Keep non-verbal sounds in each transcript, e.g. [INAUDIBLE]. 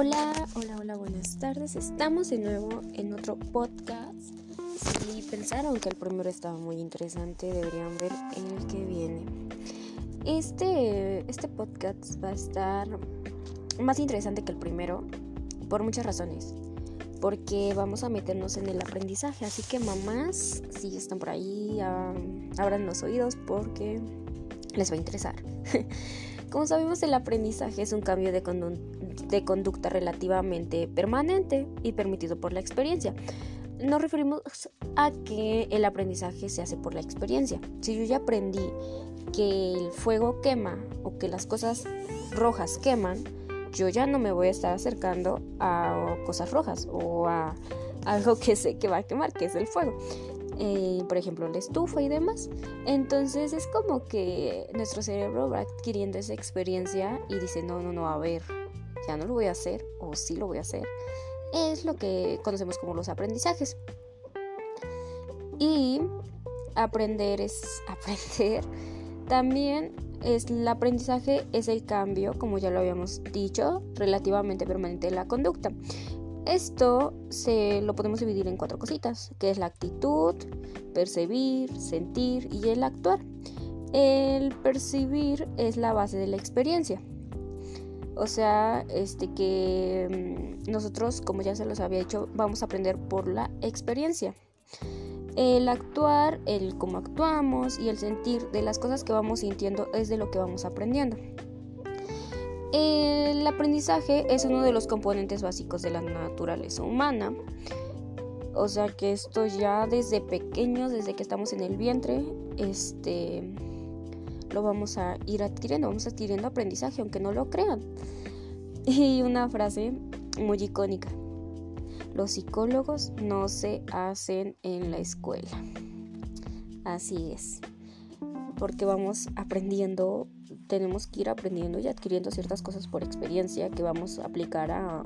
Hola, hola, hola, buenas tardes. Estamos de nuevo en otro podcast. Si pensaron que el primero estaba muy interesante, deberían ver el que viene. Este, este podcast va a estar más interesante que el primero por muchas razones. Porque vamos a meternos en el aprendizaje. Así que mamás, si están por ahí, abran los oídos porque les va a interesar. [LAUGHS] Como sabemos, el aprendizaje es un cambio de, conducta relativamente permanente y permitido por la experiencia. Nos referimos a que el aprendizaje se hace por la experiencia. Si yo ya aprendí que el fuego quema o que las cosas rojas queman, yo ya no me voy a estar acercando a cosas rojas o a algo que sé que va a quemar, que es el fuego. Eh, por ejemplo, la estufa y demás. Entonces es como que nuestro cerebro va adquiriendo esa experiencia y dice, no, no, no, a ver, ya no lo voy a hacer o sí lo voy a hacer. Es lo que conocemos como los aprendizajes. Y aprender es [LAUGHS] aprender. También es, el aprendizaje es el cambio, como ya lo habíamos dicho, relativamente permanente de la conducta. Esto se lo podemos dividir en cuatro cositas, que es la actitud, percibir, sentir y el actuar. El percibir es la base de la experiencia. O sea, este que mm, nosotros, como ya se los había dicho, vamos a aprender por la experiencia. El actuar, el cómo actuamos y el sentir de las cosas que vamos sintiendo es de lo que vamos aprendiendo. El aprendizaje es uno de los componentes básicos de la naturaleza humana. O sea que esto ya desde pequeños, desde que estamos en el vientre, este lo vamos a ir adquiriendo, vamos adquiriendo aprendizaje, aunque no lo crean. [LAUGHS] Y una frase muy icónica. Los psicólogos no se hacen en la escuela. Así es. Porque vamos aprendiendo tenemos que ir aprendiendo y adquiriendo ciertas cosas por experiencia que vamos a aplicar a,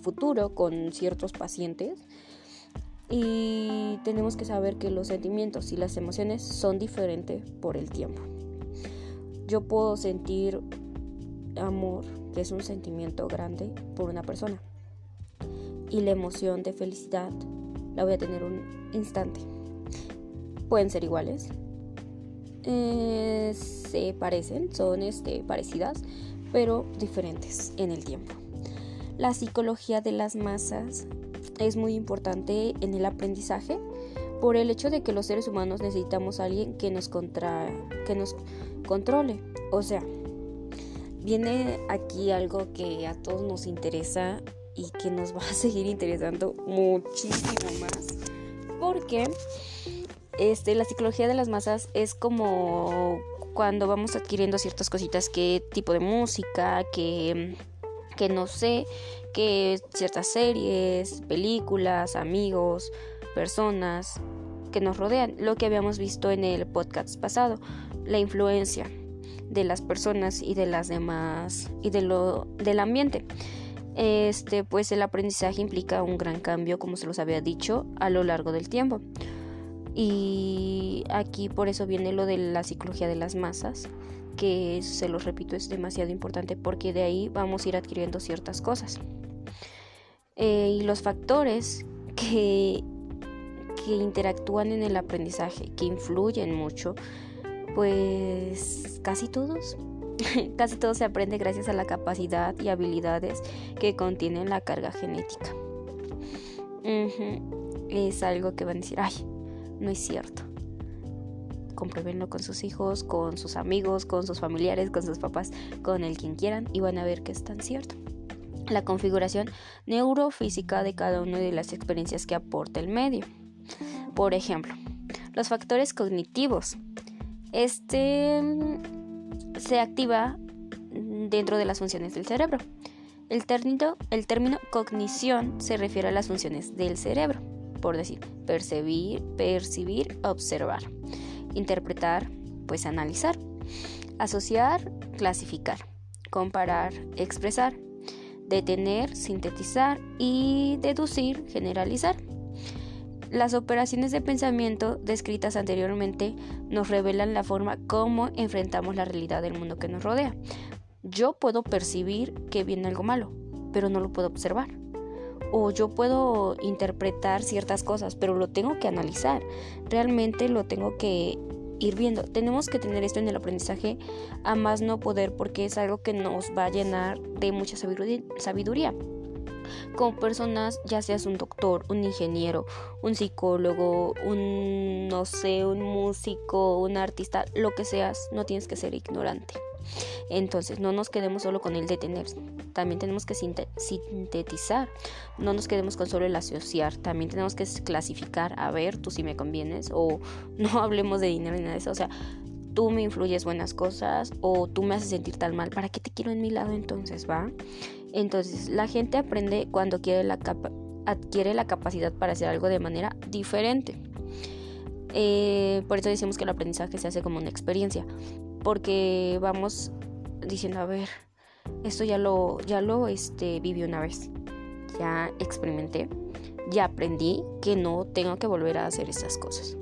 futuro con ciertos pacientes. Y tenemos que saber que los sentimientos y las emociones son diferentes por el tiempo. Yo puedo sentir amor, que es un sentimiento grande, por una persona. Y la emoción de felicidad la voy a tener un instante. Pueden ser iguales, eh, se parecen, son este, parecidas, pero diferentes en el tiempo. La psicología de las masas es muy importante en el aprendizaje por el hecho de que los seres humanos necesitamos a alguien que nos, contra, que nos controle. O sea, viene aquí algo que a todos nos interesa y que nos va a [LAUGHS] seguir interesando muchísimo más. Porque este, la psicología de las masas es como cuando vamos adquiriendo ciertas cositas, qué tipo de música, que, que no sé, que ciertas series, películas, amigos, personas que nos rodean, lo que habíamos visto en el podcast pasado, la influencia de las personas y de las demás y de lo del ambiente. Este, pues el aprendizaje implica un gran cambio, como se los había dicho, a lo largo del tiempo. Y aquí por eso viene lo de la psicología de las masas, que se los repito es demasiado importante porque de ahí vamos a ir adquiriendo ciertas cosas. Eh, y los factores que, que interactúan en el aprendizaje, que influyen mucho, pues casi todos. [LAUGHS] casi todo se aprende gracias a la capacidad y habilidades que contienen la carga genética. Es algo que van a decir, ay, no es cierto. Compruébenlo con sus hijos, con sus amigos, con sus familiares, con sus papás, con el quien quieran y van a ver que es tan cierto. La configuración neurofísica de cada una de las experiencias que aporta el medio. Por ejemplo, los factores cognitivos. Este mm, se activa dentro de las funciones del cerebro. El término, el término cognición se refiere a las funciones del cerebro por decir, percibir, percibir, observar, interpretar, pues analizar, asociar, clasificar, comparar, expresar, detener, sintetizar y deducir, generalizar. Las operaciones de pensamiento descritas anteriormente nos revelan la forma como enfrentamos la realidad del mundo que nos rodea. Yo puedo percibir que viene algo malo, pero no lo puedo observar. O yo puedo interpretar ciertas cosas, pero lo tengo que analizar. Realmente lo tengo que ir viendo. Tenemos que tener esto en el aprendizaje a más no poder porque es algo que nos va a llenar de mucha sabiduría. Como personas, ya seas un doctor, un ingeniero, un psicólogo, un, no sé, un músico, un artista, lo que seas, no tienes que ser ignorante. Entonces, no nos quedemos solo con el detener, también tenemos que sintetizar, no nos quedemos con solo el asociar, también tenemos que clasificar, a ver, tú si me convienes, o [LAUGHS] no hablemos de dinero ni nada de eso, o sea, tú me influyes buenas cosas o tú me haces sentir tan mal, ¿para qué te quiero en mi lado entonces, va? Entonces, la gente aprende cuando adquiere la, adquiere la capacidad para hacer algo de manera diferente. Eh, por eso decimos que el aprendizaje se hace como una experiencia, porque vamos diciendo, a ver, esto ya lo, ya lo este, viví una vez, ya experimenté, ya aprendí que no tengo que volver a hacer esas cosas.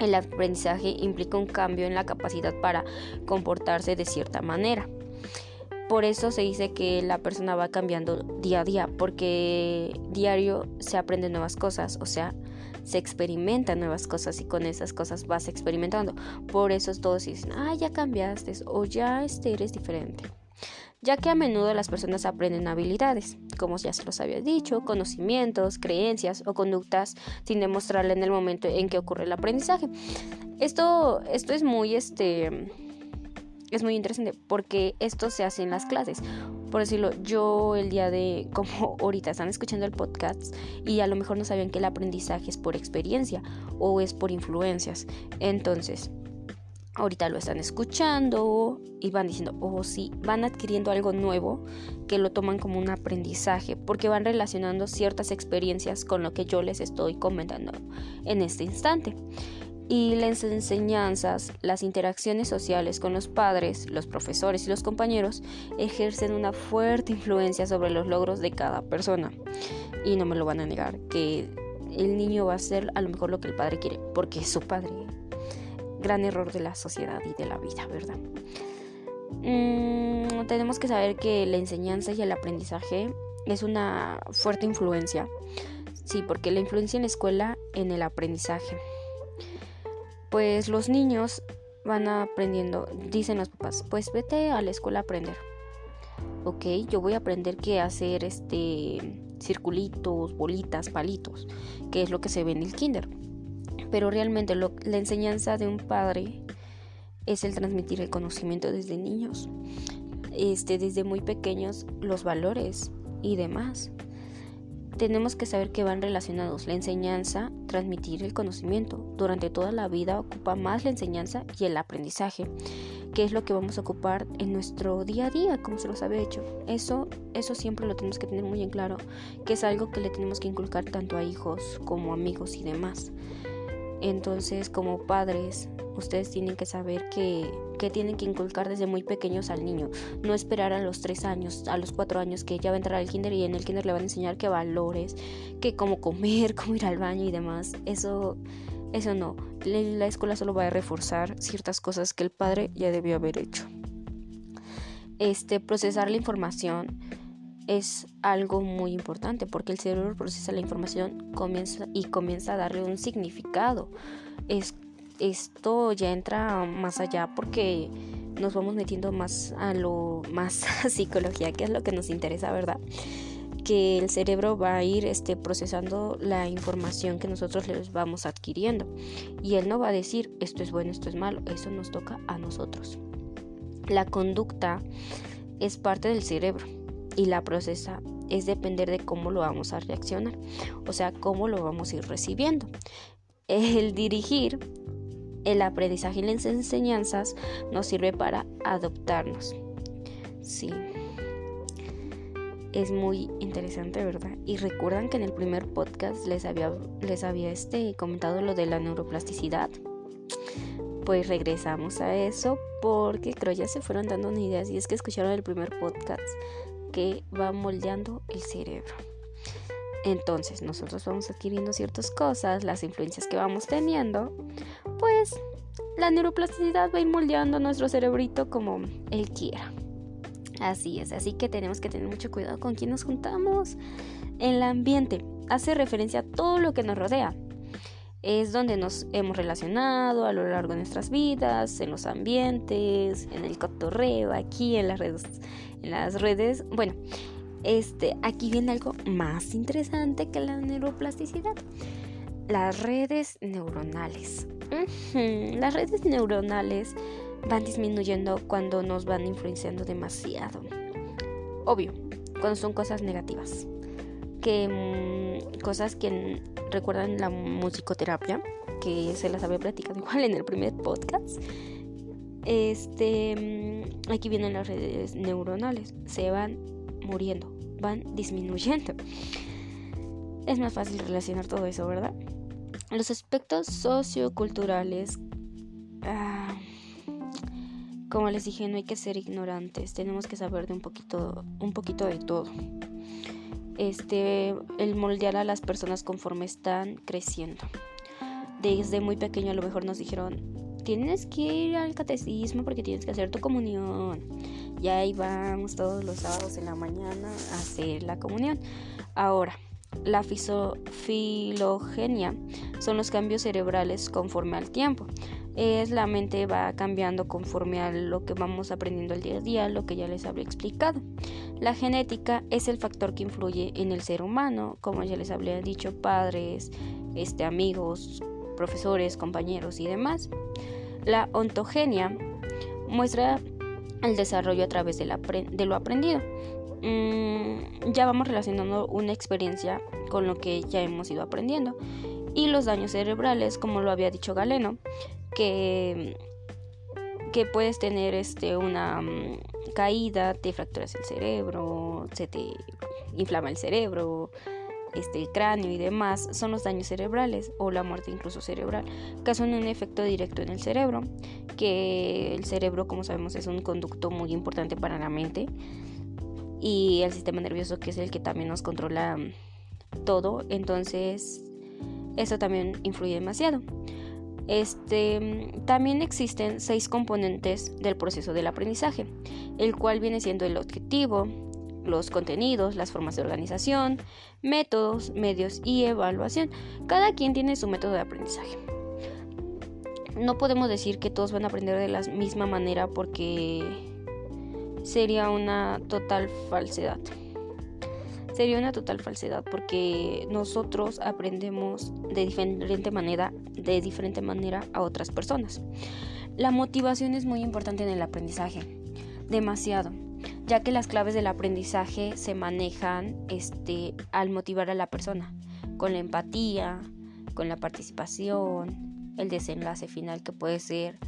El aprendizaje implica un cambio en la capacidad para comportarse de cierta manera. Por eso se dice que la persona va cambiando día a día, porque diario se aprenden nuevas cosas, o sea, se experimentan nuevas cosas y con esas cosas vas experimentando. Por eso todos dicen, ah, ya cambiaste o ya este eres diferente. Ya que a menudo las personas aprenden habilidades, como ya se los había dicho, conocimientos, creencias o conductas sin demostrarle en el momento en que ocurre el aprendizaje. Esto, esto es muy este es muy interesante porque esto se hace en las clases. Por decirlo, yo el día de, como [LAUGHS] ahorita están escuchando el podcast y a lo mejor no sabían que el aprendizaje es por experiencia o es por influencias. Entonces, ahorita lo están escuchando y van diciendo, oh sí, van adquiriendo algo nuevo que lo toman como un aprendizaje porque van relacionando ciertas experiencias con lo que yo les estoy comentando en este instante y las enseñanzas, las interacciones sociales con los padres, los profesores y los compañeros ejercen una fuerte influencia sobre los logros de cada persona. Y no me lo van a negar, que el niño va a hacer a lo mejor lo que el padre quiere, porque es su padre. Gran error de la sociedad y de la vida, ¿verdad? Mm, tenemos que saber que la enseñanza y el aprendizaje es una fuerte influencia. Sí, porque la influencia en la escuela en el aprendizaje pues los niños van aprendiendo, dicen los papás, pues vete a la escuela a aprender. Ok, yo voy a aprender qué hacer este circulitos, bolitas, palitos, que es lo que se ve en el kinder. Pero realmente la enseñanza de un padre es el transmitir el conocimiento desde niños, este, desde muy pequeños, los valores y demás tenemos que saber que van relacionados. La enseñanza, transmitir el conocimiento. Durante toda la vida ocupa más la enseñanza y el aprendizaje, que es lo que vamos a ocupar en nuestro día a día, como se los había hecho. Eso, eso siempre lo tenemos que tener muy en claro, que es algo que le tenemos que inculcar tanto a hijos como amigos y demás. Entonces, como padres, ustedes tienen que saber que, que, tienen que inculcar desde muy pequeños al niño. No esperar a los tres años, a los cuatro años que ya va a entrar al kinder y en el kinder le van a enseñar qué valores, que cómo comer, [LAUGHS] cómo ir al baño y demás. Eso, eso no. La escuela solo va a reforzar ciertas cosas que el padre ya debió haber hecho. Este, procesar la información es algo muy importante porque el cerebro procesa la información comienza, y comienza a darle un significado. Es, esto ya entra más allá porque nos vamos metiendo más a lo más [LAUGHS] psicología, que es lo que nos interesa, ¿verdad? Que el cerebro va a ir este, procesando la información que nosotros les vamos adquiriendo. Y él no va a decir esto es bueno, esto es malo, eso nos toca a nosotros. La conducta es parte del cerebro y la procesa es depender de cómo lo vamos a reaccionar, o sea, cómo lo vamos a ir recibiendo. El dirigir el aprendizaje y las enseñanzas nos sirve para adoptarnos. Sí. Es muy interesante, ¿verdad? Y recuerdan que en el primer podcast les había, les había este, comentado lo de la neuroplasticidad. Pues regresamos a eso porque creo ya se fueron dando una idea. Si es que escucharon el primer podcast que va moldeando el cerebro. Entonces nosotros vamos adquiriendo ciertas cosas, las influencias que vamos teniendo, pues la neuroplasticidad va a ir moldeando nuestro cerebrito como él quiera. Así es, así que tenemos que tener mucho cuidado con quién nos juntamos. El ambiente hace referencia a todo lo que nos rodea. Es donde nos hemos relacionado a lo largo de nuestras vidas, en los ambientes, en el cotorreo, aquí en las redes, en las redes. Bueno, este, aquí viene algo más interesante que la neuroplasticidad. Las redes neuronales. Las redes neuronales van disminuyendo cuando nos van influenciando demasiado. Obvio, cuando son cosas negativas. Que mm, cosas que recuerdan la musicoterapia, que se las había platicado [LAUGHS] igual en el primer podcast. Este, mm, aquí vienen las redes neuronales, se van muriendo, van disminuyendo. Es más fácil relacionar todo eso, ¿verdad? Los aspectos socioculturales ah, como les dije, no hay que ser ignorantes, tenemos que saber de un poquito, un poquito de todo. Este, el moldear a las personas conforme están creciendo. Desde muy pequeño a lo mejor nos dijeron, tienes que ir al catecismo porque tienes que hacer tu comunión. Y ahí vamos todos los sábados en la mañana a hacer la comunión. Ahora, la filogenia son los cambios cerebrales conforme al tiempo es la mente va cambiando conforme a lo que vamos aprendiendo el día a día, lo que ya les había explicado. La genética es el factor que influye en el ser humano, como ya les había dicho, padres, este, amigos, profesores, compañeros y demás. La ontogenia muestra el desarrollo a través de, lo aprendido. Mm, ya vamos relacionando una experiencia con lo que ya hemos ido aprendiendo. Y los daños cerebrales, como lo había dicho Galeno, que, que puedes tener este, una mm, caída, te fracturas el cerebro, se te inflama el cerebro, este, el cráneo y demás, son los daños cerebrales o la muerte incluso cerebral, son un efecto directo en el cerebro, que el cerebro, como sabemos, es un conducto muy importante para la mente y el sistema nervioso que es el que también nos controla todo, entonces eso también influye demasiado. Este, también existen seis componentes del proceso del aprendizaje, el cual viene siendo el objetivo, los contenidos, las formas de organización, métodos, medios y evaluación. Cada quien tiene su método de aprendizaje. No podemos decir que todos van a aprender de la misma manera porque sería una total falsedad sería una total falsedad porque nosotros aprendemos de diferente manera, de diferente manera a otras personas. La motivación es muy importante en el aprendizaje, demasiado, ya que las claves del aprendizaje se manejan este, al motivar a la persona, con la empatía, con la participación, el desenlace final que puede ser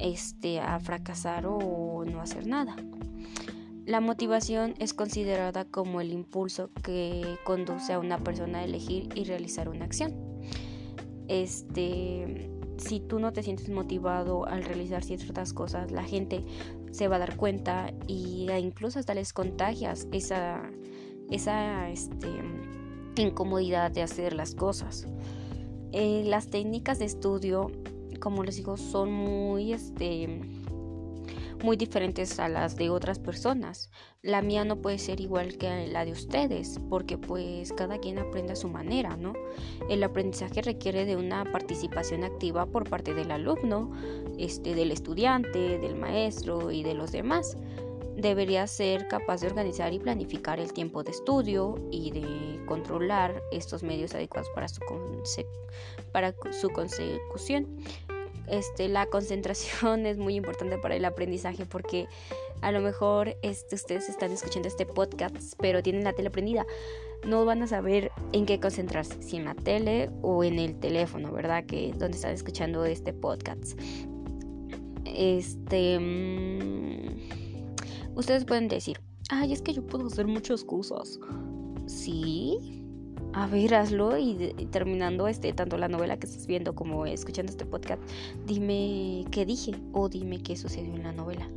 este, a fracasar o no hacer nada. La motivación es considerada como el impulso que conduce a una persona a elegir y realizar una acción. Este, si tú no te sientes motivado al realizar ciertas cosas, la gente se va a dar cuenta y incluso hasta les contagias esa, esa este, incomodidad de hacer las cosas. Eh, las técnicas de estudio, como les digo, son muy este, muy diferentes a las de otras personas. La mía no puede ser igual que la de ustedes, porque pues cada quien aprende a su manera, ¿no? El aprendizaje requiere de una participación activa por parte del alumno, este, del estudiante, del maestro y de los demás. Debería ser capaz de organizar y planificar el tiempo de estudio y de controlar estos medios adecuados para su, para su consecución este, la concentración [LAUGHS] es muy importante para el aprendizaje porque a lo mejor este, ustedes están escuchando este podcast pero tienen la tele prendida. No van a saber en qué concentrarse, si en la tele o en el teléfono, ¿verdad? Que es donde están escuchando este podcast. Este. Mm, ustedes pueden decir, ay, es que yo puedo hacer muchas cosas. Sí, a ver, hazlo y, terminando este, tanto la novela que estás viendo como escuchando este podcast, dime qué dije o dime qué sucedió en la novela.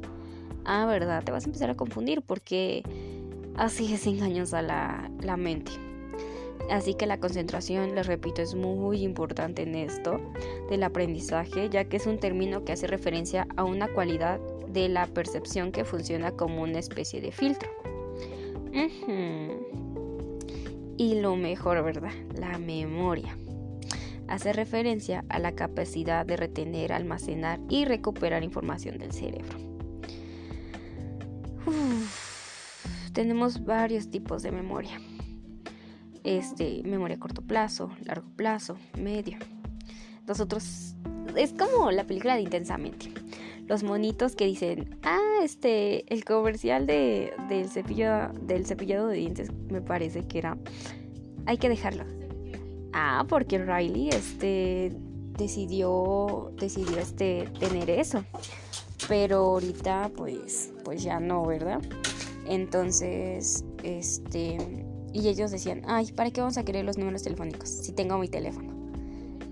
Ah, verdad, te vas a empezar a confundir porque así es engañosa la, la mente. Así que la concentración, les repito, es muy importante en esto del aprendizaje, ya que es un término que hace referencia a una cualidad de la percepción que funciona como una especie de filtro. Y lo mejor, ¿verdad? La memoria. Hace referencia a la capacidad de retener, almacenar y recuperar información del cerebro. tenemos varios tipos de memoria este, memoria a corto plazo, largo plazo, medio. Nosotros, es como la película de Intensamente. Los monitos que dicen, ah, este, el comercial de, del, cepillo, del cepillado de dientes, me parece que era, hay que dejarlo. Ah, porque Riley, este, decidió, decidió, este, tener eso. Pero ahorita, pues, pues ya no, ¿verdad? Entonces, este, y ellos decían, ay, ¿para qué vamos a querer los números telefónicos si tengo mi teléfono?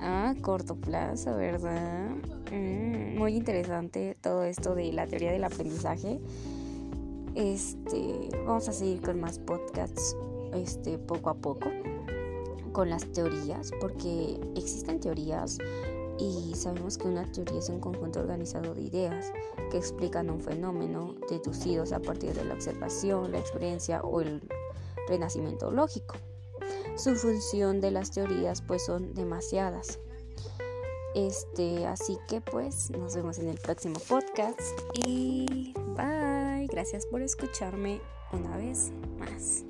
Ah, corto plazo, ¿verdad? Mm, muy interesante todo esto de la teoría del aprendizaje. Este, vamos a seguir con más podcasts este, poco a poco con las teorías, porque existen teorías y sabemos que una teoría es un conjunto organizado de ideas que explican un fenómeno deducidos a partir de la observación, la experiencia o el renacimiento lógico. Su función de las teorías pues son demasiadas. Este, así que pues nos vemos en el próximo podcast y bye. Gracias por escucharme una vez más.